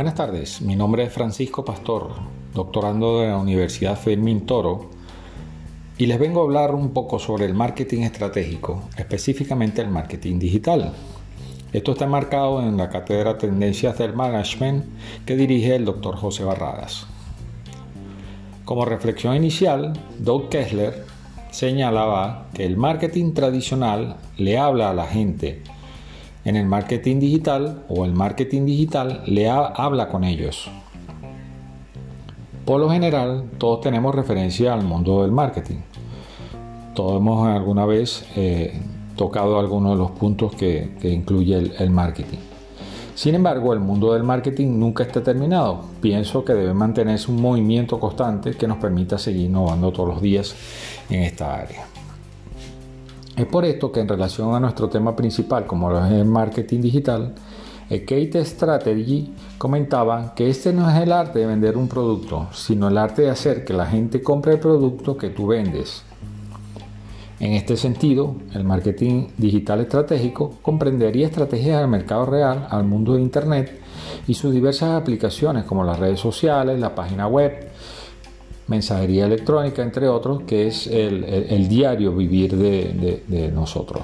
Buenas tardes, mi nombre es Francisco Pastor, doctorando de la Universidad Fermín Toro, y les vengo a hablar un poco sobre el marketing estratégico, específicamente el marketing digital. Esto está marcado en la cátedra Tendencias del Management que dirige el doctor José Barradas. Como reflexión inicial, Doug Kessler señalaba que el marketing tradicional le habla a la gente. En el marketing digital o el marketing digital le habla con ellos. Por lo general, todos tenemos referencia al mundo del marketing. Todos hemos alguna vez eh, tocado algunos de los puntos que, incluye el marketing. Sin embargo, el mundo del marketing nunca está terminado. Pienso que debe mantenerse un movimiento constante que nos permita seguir innovando todos los días en esta área. Es por esto que en relación a nuestro tema principal, como es el marketing digital, el Kate Strategy comentaba que este no es el arte de vender un producto, sino el arte de hacer que la gente compre el producto que tú vendes. En este sentido, el marketing digital estratégico comprendería estrategias del mercado real al mundo de Internet y sus diversas aplicaciones como las redes sociales, la página web, mensajería electrónica, entre otros, que es el, diario vivir de, nosotros.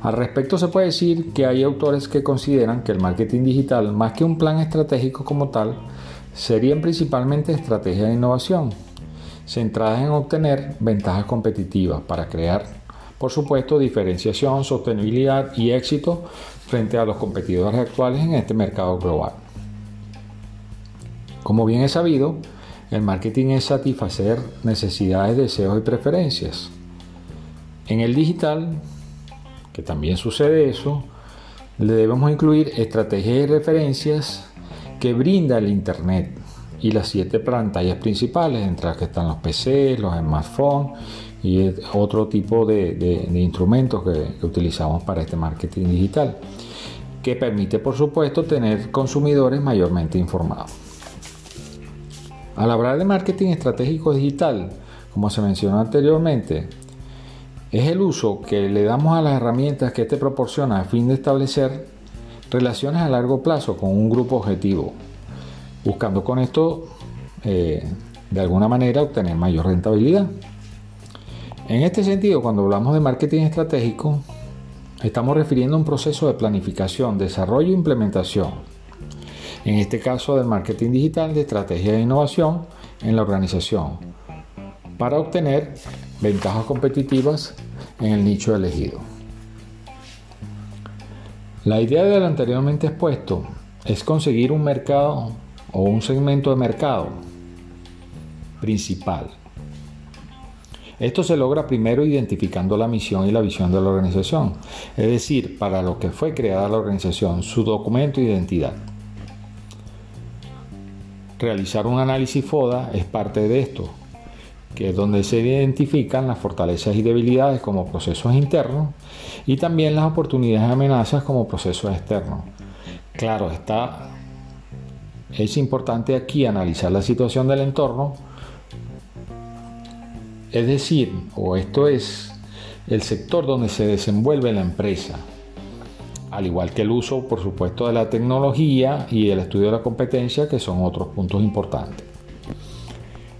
Al respecto se puede decir que hay autores que consideran que el marketing digital, más que un plan estratégico como tal, serían principalmente estrategias de innovación centradas en obtener ventajas competitivas para crear, por supuesto, diferenciación, sostenibilidad y éxito frente a los competidores actuales en este mercado global. Como bien es sabido, el marketing es satisfacer necesidades, deseos y preferencias. En el digital, que también sucede eso, le debemos incluir estrategias y referencias que brinda el Internet y las siete pantallas principales, entre las que están los PC, los smartphones y otro tipo de, instrumentos que, utilizamos para este marketing digital, que permite por supuesto tener consumidores mayormente informados. Al hablar de marketing estratégico digital, como se mencionó anteriormente, es el uso que le damos a las herramientas que este proporciona a fin de establecer relaciones a largo plazo con un grupo objetivo, buscando con esto eh, de alguna manera obtener mayor rentabilidad. En este sentido, cuando hablamos de marketing estratégico, estamos refiriendo a un proceso de planificación, desarrollo e implementación. En este caso del marketing digital de estrategia de innovación en la organización, para obtener ventajas competitivas en el nicho elegido. La idea del anteriormente expuesto es conseguir un mercado o un segmento de mercado principal. Esto se logra primero identificando la misión y la visión de la organización, es decir, para lo que fue creada la organización, su documento de identidad. Realizar un análisis FODA es parte de esto, que es donde se identifican las fortalezas y debilidades como procesos internos y también las oportunidades y amenazas como procesos externos. Claro, está es importante aquí analizar la situación del entorno, es decir, o esto es el sector donde se desenvuelve la empresa, al igual que el uso, por supuesto, de la tecnología y el estudio de la competencia, que son otros puntos importantes.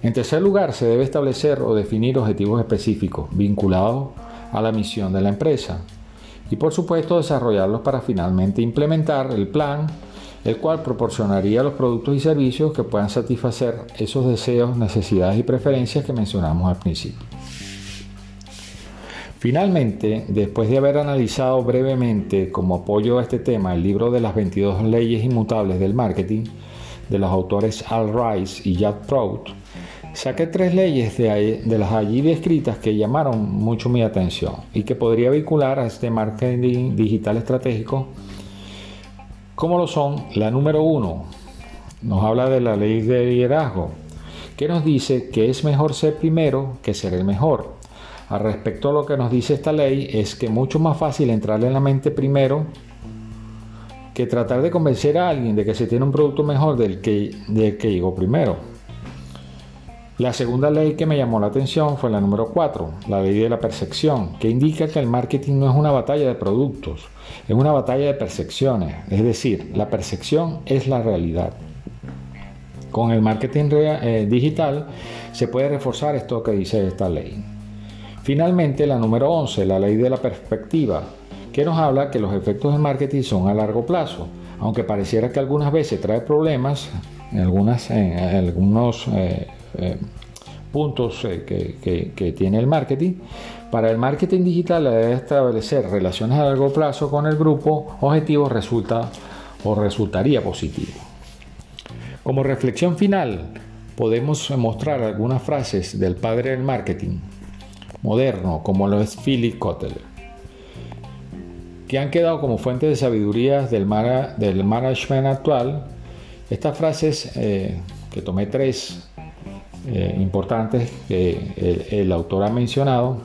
En tercer lugar, se debe establecer o definir objetivos específicos vinculados a la misión de la empresa y, por supuesto, desarrollarlos para finalmente implementar el plan el cual proporcionaría los productos y servicios que puedan satisfacer esos deseos, necesidades y preferencias que mencionamos al principio. Finalmente, después de haber analizado brevemente como apoyo a este tema el libro de las 22 leyes inmutables del marketing de los autores Al Rice y Jack Trout, saqué tres leyes de, de, las allí descritas que llamaron mucho mi atención y que podría vincular a este marketing digital estratégico ¿Cómo lo son? La número uno nos habla de la ley de liderazgo, que nos dice que es mejor ser primero que ser el mejor. Al respecto a lo que nos dice esta ley es que mucho más fácil entrarle en la mente primero que tratar de convencer a alguien de que se tiene un producto mejor del que, del que llegó primero. La segunda ley que me llamó la atención fue la número 4, la ley de la percepción, que indica que el marketing no es una batalla de productos, es una batalla de percepciones, es decir, la percepción es la realidad. Con el marketing eh, digital se puede reforzar esto que dice esta ley. Finalmente, la número 11, la ley de la perspectiva, que nos habla que los efectos del marketing son a largo plazo, aunque pareciera que algunas veces trae problemas, en, algunos eh, eh, puntos eh, que, tiene el marketing. Para el marketing digital debe establecer relaciones a largo plazo con el grupo objetivo resulta o resultaría positivo. Como reflexión final, podemos mostrar algunas frases del padre del marketing moderno, como lo es Philip Kotler, que han quedado como fuentes de sabiduría del, management actual. Estas frases, eh, que tomé tres, eh, importantes que el, autor ha mencionado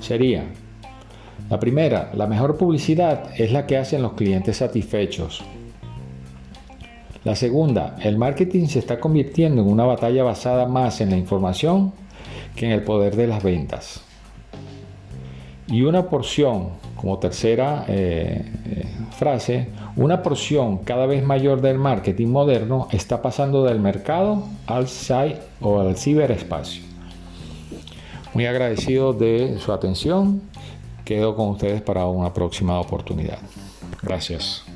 sería, la primera, la mejor publicidad es la que hacen los clientes satisfechos. La segunda, el marketing se está convirtiendo en una batalla basada más en la información que en el poder de las ventas. Y una porción, como tercera eh, eh, frase, una porción cada vez mayor del marketing moderno está pasando del mercado al site o al ciberespacio. Muy agradecido de su atención. Quedo con ustedes para una próxima oportunidad. Gracias.